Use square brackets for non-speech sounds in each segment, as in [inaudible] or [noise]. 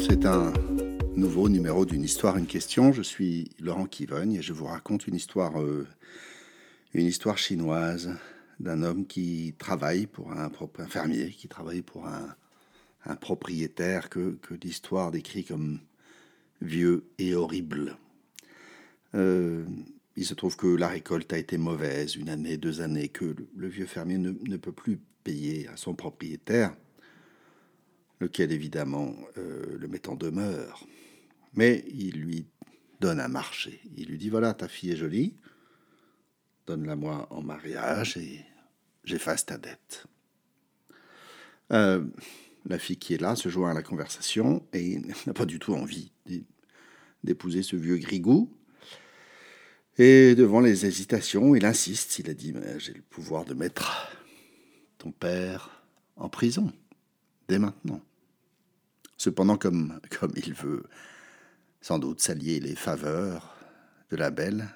C'est un nouveau numéro d'une histoire, une question. Je suis Laurent Kivogne et je vous raconte une histoire, euh, une histoire chinoise d'un homme qui travaille pour un, fermier, qui travaille pour un, propriétaire que, l'histoire décrit comme vieux et horrible. Euh, il se trouve que la récolte a été mauvaise, une année, deux années, que le, vieux fermier ne peut plus payer à son propriétaire lequel évidemment euh, le met en demeure. Mais il lui donne un marché. Il lui dit, voilà, ta fille est jolie, donne-la moi en mariage et j'efface ta dette. Euh, la fille qui est là se joint à la conversation et [laughs] n'a pas du tout envie d'épouser ce vieux grigou. Et devant les hésitations, il insiste, il a dit, j'ai le pouvoir de mettre ton père en prison, dès maintenant. Cependant, comme, [laughs] comme il veut sans doute s'allier les faveurs de la belle,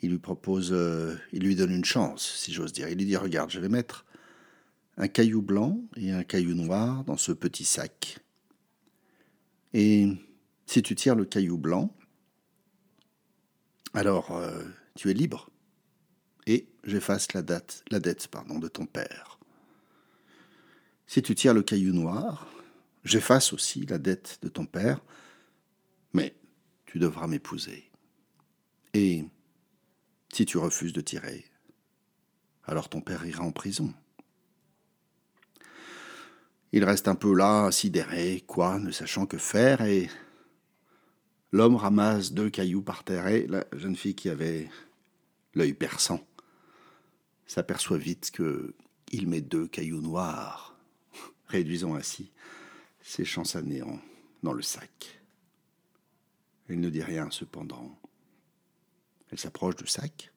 il lui propose, euh, il lui donne une chance, si j'ose dire. Il lui dit, regarde, je vais mettre un caillou blanc et un caillou noir dans ce petit sac. Et si tu tires le caillou blanc, alors euh, tu es libre. Et j'efface la, la dette pardon, de ton père. Si tu tires le caillou noir, J'efface aussi la dette de ton père, mais tu devras m'épouser. Et si tu refuses de tirer, alors ton père ira en prison. Il reste un peu là, sidéré, quoi, ne sachant que faire, et l'homme ramasse deux cailloux par terre, et la jeune fille qui avait l'œil perçant s'aperçoit vite que il met deux cailloux noirs, [laughs] réduisons ainsi ses chances à néant dans le sac. Elle ne dit rien cependant. Elle s'approche du sac.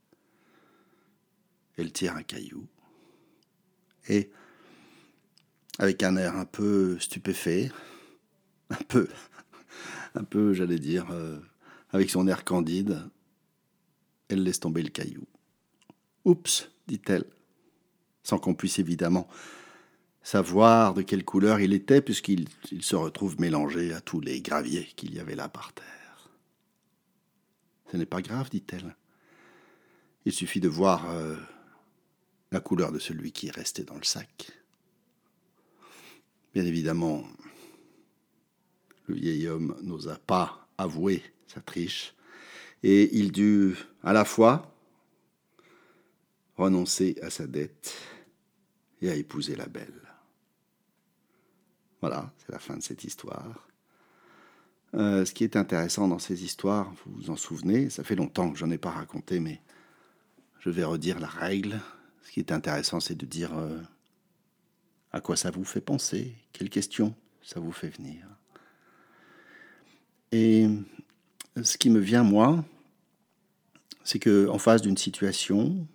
Elle tire un caillou. Et, avec un air un peu stupéfait, un peu, un peu, j'allais dire, euh, avec son air candide, elle laisse tomber le caillou. Oups, dit-elle, sans qu'on puisse évidemment savoir de quelle couleur il était, puisqu'il se retrouve mélangé à tous les graviers qu'il y avait là par terre. Ce n'est pas grave, dit-elle. Il suffit de voir euh, la couleur de celui qui est resté dans le sac. Bien évidemment, le vieil homme n'osa pas avouer sa triche, et il dut à la fois renoncer à sa dette et à épouser la belle. Voilà, c'est la fin de cette histoire. Euh, ce qui est intéressant dans ces histoires, vous vous en souvenez, ça fait longtemps que j'en ai pas raconté, mais je vais redire la règle. Ce qui est intéressant, c'est de dire euh, à quoi ça vous fait penser, quelles questions ça vous fait venir? Et ce qui me vient, moi, c'est que en face d'une situation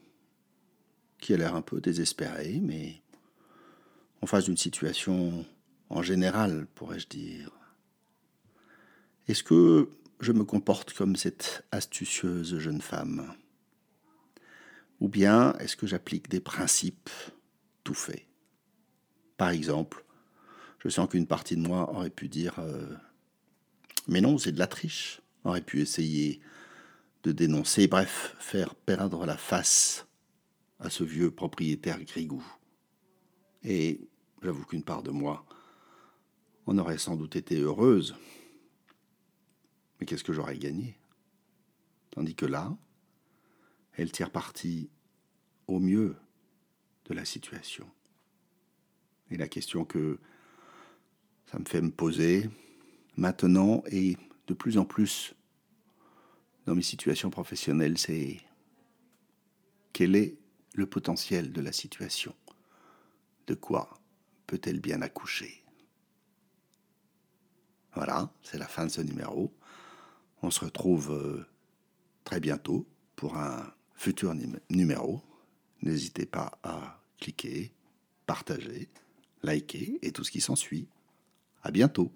qui a l'air un peu désespérée, mais en face d'une situation en général, pourrais-je dire. Est-ce que je me comporte comme cette astucieuse jeune femme? Ou bien est-ce que j'applique des principes tout faits? Par exemple, je sens qu'une partie de moi aurait pu dire euh, Mais non, c'est de la triche aurait pu essayer de dénoncer, bref, faire perdre la face à ce vieux propriétaire grigou. Et j'avoue qu'une part de moi on aurait sans doute été heureuse. Mais qu'est-ce que j'aurais gagné? Tandis que là, elle tire parti au mieux de la situation. Et la question que ça me fait me poser maintenant et de plus en plus dans mes situations professionnelles, c'est quel est le potentiel de la situation De quoi peut-elle bien accoucher? Voilà, c'est la fin de ce numéro. On se retrouve euh, très bientôt pour un futur numéro. N'hésitez pas à cliquer, partager, liker et tout ce qui s'ensuit. À bientôt.